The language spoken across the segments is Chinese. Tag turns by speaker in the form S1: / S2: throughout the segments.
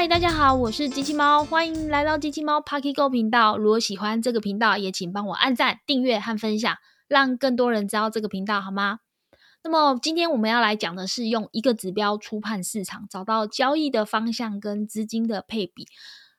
S1: 嗨，大家好，我是机器猫，欢迎来到机器猫 Pocket Go 频道。如果喜欢这个频道，也请帮我按赞、订阅和分享，让更多人知道这个频道，好吗？那么今天我们要来讲的是用一个指标初判市场，找到交易的方向跟资金的配比。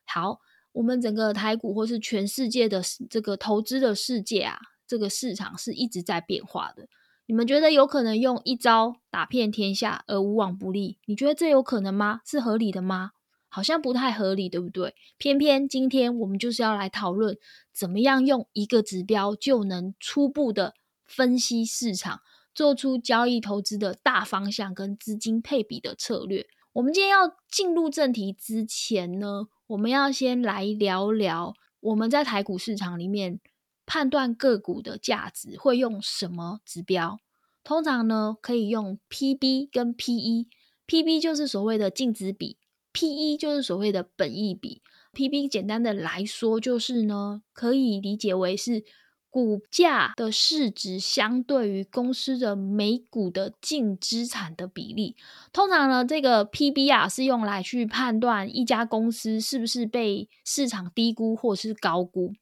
S1: 好，我们整个台股或是全世界的这个投资的世界啊，这个市场是一直在变化的。你们觉得有可能用一招打遍天下而无往不利？你觉得这有可能吗？是合理的吗？好像不太合理，对不对？偏偏今天我们就是要来讨论，怎么样用一个指标就能初步的分析市场，做出交易投资的大方向跟资金配比的策略。我们今天要进入正题之前呢，我们要先来聊聊我们在台股市场里面判断个股的价值会用什么指标？通常呢，可以用 PB 跟 PE，PB 就是所谓的净值比。P/E 就是所谓的本益比，P/B 简单的来说就是呢，可以理解为是股价的市值相对于公司的每股的净资产的比例。通常呢，这个 P/B 啊是用来去判断一家公司是不是被市场低估或是高估。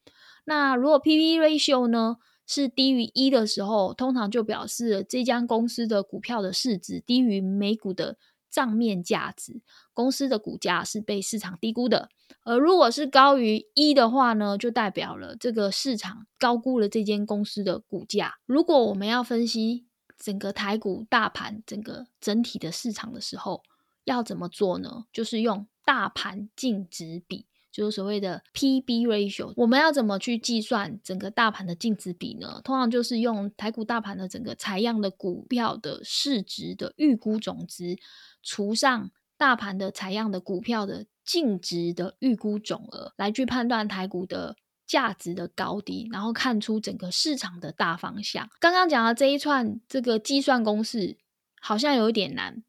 S1: 那如果 P/B ratio 呢是低于一的时候，通常就表示这家公司的股票的市值低于每股的。账面价值，公司的股价是被市场低估的。而如果是高于一的话呢，就代表了这个市场高估了这间公司的股价。如果我们要分析整个台股大盘整个整体的市场的时候，要怎么做呢？就是用大盘净值比，就是所谓的 P/B ratio。我们要怎么去计算整个大盘的净值比呢？通常就是用台股大盘的整个采样的股票的市值的预估总值。除上大盘的采样的股票的净值的预估总额，来去判断台股的价值的高低，然后看出整个市场的大方向。刚刚讲的这一串这个计算公式好像有一点难，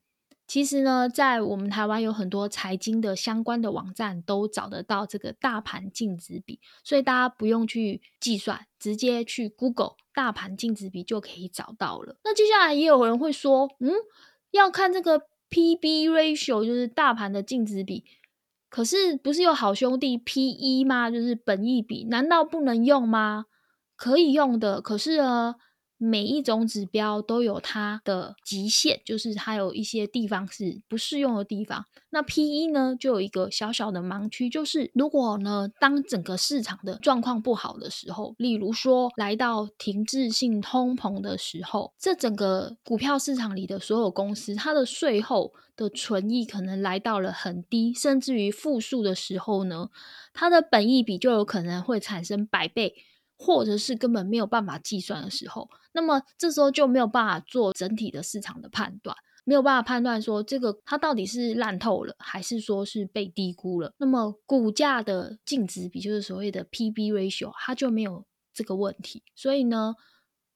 S1: 其实呢，在我们台湾有很多财经的相关的网站都找得到这个大盘净值比，所以大家不用去计算，直接去 Google 大盘净值比就可以找到了。那接下来也有人会说，嗯，要看这个。P/B ratio 就是大盘的净值比，可是不是有好兄弟 P/E 吗？就是本益比，难道不能用吗？可以用的，可是呢？每一种指标都有它的极限，就是它有一些地方是不适用的地方。那 P/E 呢，就有一个小小的盲区，就是如果呢，当整个市场的状况不好的时候，例如说来到停滞性通膨的时候，这整个股票市场里的所有公司，它的税后的存益可能来到了很低，甚至于负数的时候呢，它的本益比就有可能会产生百倍。或者是根本没有办法计算的时候，那么这时候就没有办法做整体的市场的判断，没有办法判断说这个它到底是烂透了，还是说是被低估了。那么股价的净值比，就是所谓的 P/B ratio，它就没有这个问题。所以呢，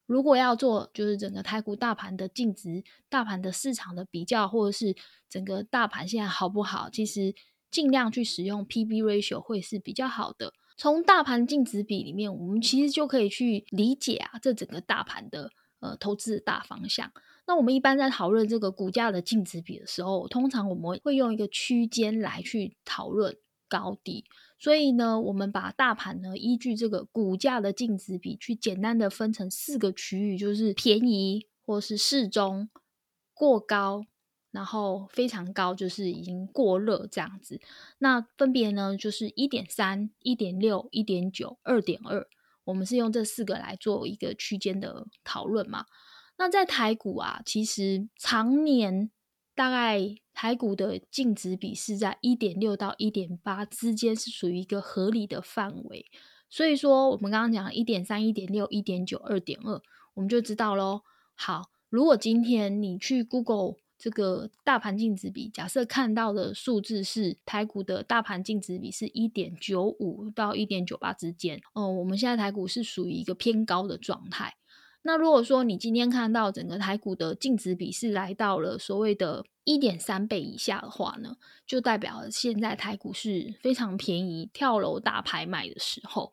S1: 如果要做就是整个太股大盘的净值、大盘的市场的比较，或者是整个大盘现在好不好，其实尽量去使用 P/B ratio 会是比较好的。从大盘净值比里面，我们其实就可以去理解啊，这整个大盘的呃投资的大方向。那我们一般在讨论这个股价的净值比的时候，通常我们会用一个区间来去讨论高低。所以呢，我们把大盘呢依据这个股价的净值比，去简单的分成四个区域，就是便宜或是适中、过高。然后非常高，就是已经过热这样子。那分别呢，就是一点三、一点六、一点九、二点二。我们是用这四个来做一个区间的讨论嘛。那在台股啊，其实常年大概台股的净值比是在一点六到一点八之间，是属于一个合理的范围。所以说，我们刚刚讲一点三、一点六、一点九、二点二，我们就知道喽。好，如果今天你去 Google。这个大盘净值比，假设看到的数字是台股的大盘净值比是一点九五到一点九八之间，哦，我们现在台股是属于一个偏高的状态。那如果说你今天看到整个台股的净值比是来到了所谓的一点三倍以下的话呢，就代表现在台股是非常便宜，跳楼大拍卖的时候。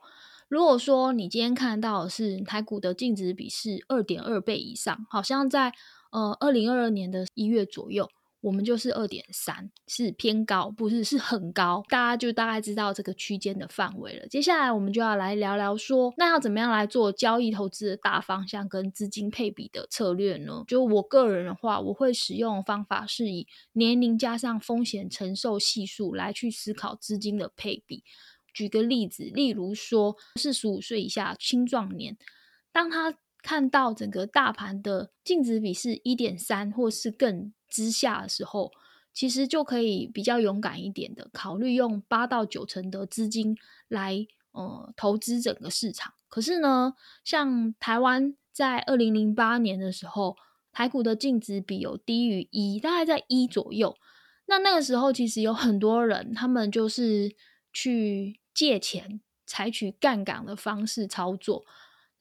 S1: 如果说你今天看到的是台股的净值比是二点二倍以上，好像在。呃，二零二二年的一月左右，我们就是二点三，是偏高，不是是很高，大家就大概知道这个区间的范围了。接下来我们就要来聊聊说，那要怎么样来做交易投资的大方向跟资金配比的策略呢？就我个人的话，我会使用方法是以年龄加上风险承受系数来去思考资金的配比。举个例子，例如说四十五岁以下青壮年，当他看到整个大盘的净值比是一点三或是更之下的时候，其实就可以比较勇敢一点的考虑用八到九成的资金来呃投资整个市场。可是呢，像台湾在二零零八年的时候，台股的净值比有低于一，大概在一左右。那那个时候其实有很多人，他们就是去借钱，采取杠杆的方式操作。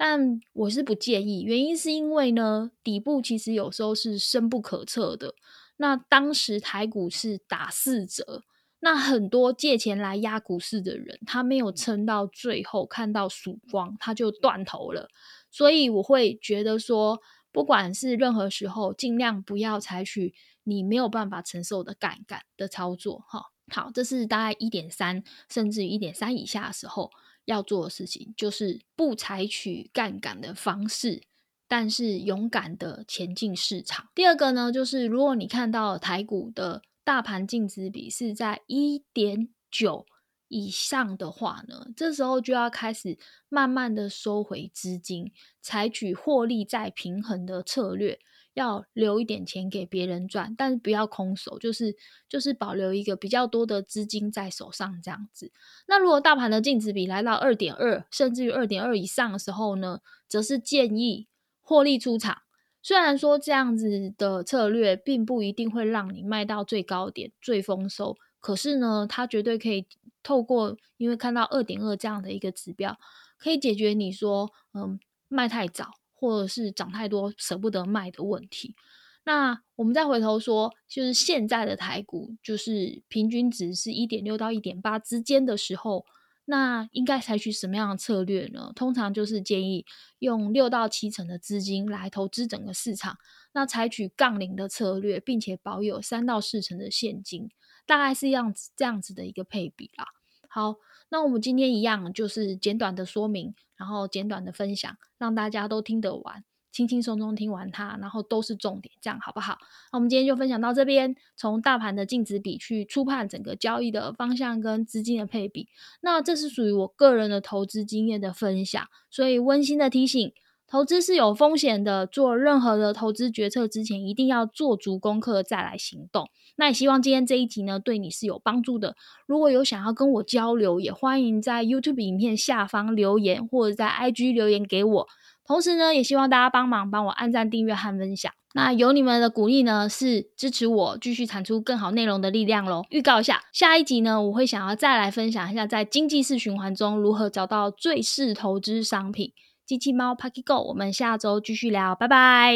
S1: 但我是不建议，原因是因为呢，底部其实有时候是深不可测的。那当时台股是打四折，那很多借钱来压股市的人，他没有撑到最后看到曙光，他就断头了。所以我会觉得说，不管是任何时候，尽量不要采取你没有办法承受的杠杆的操作。哈，好，这是大概一点三，甚至于一点三以下的时候。要做的事情就是不采取杠杆的方式，但是勇敢的前进市场。第二个呢，就是如果你看到台股的大盘净值比是在一点九以上的话呢，这时候就要开始慢慢的收回资金，采取获利再平衡的策略。要留一点钱给别人赚，但是不要空手，就是就是保留一个比较多的资金在手上这样子。那如果大盘的净值比来到二点二，甚至于二点二以上的时候呢，则是建议获利出场。虽然说这样子的策略并不一定会让你卖到最高点、最丰收，可是呢，它绝对可以透过因为看到二点二这样的一个指标，可以解决你说嗯卖太早。或者是涨太多舍不得卖的问题，那我们再回头说，就是现在的台股就是平均值是一点六到一点八之间的时候，那应该采取什么样的策略呢？通常就是建议用六到七成的资金来投资整个市场，那采取杠铃的策略，并且保有三到四成的现金，大概是样子这样子的一个配比啦。好。那我们今天一样，就是简短的说明，然后简短的分享，让大家都听得完，轻轻松松听完它，然后都是重点，这样好不好？那我们今天就分享到这边，从大盘的净值比去初判整个交易的方向跟资金的配比。那这是属于我个人的投资经验的分享，所以温馨的提醒。投资是有风险的，做任何的投资决策之前，一定要做足功课再来行动。那也希望今天这一集呢，对你是有帮助的。如果有想要跟我交流，也欢迎在 YouTube 影片下方留言，或者在 IG 留言给我。同时呢，也希望大家帮忙帮我按赞、订阅和分享。那有你们的鼓励呢，是支持我继续产出更好内容的力量喽。预告一下，下一集呢，我会想要再来分享一下，在经济式循环中如何找到最适投资商品。机器猫 Pucky Go，我们下周继续聊，拜拜。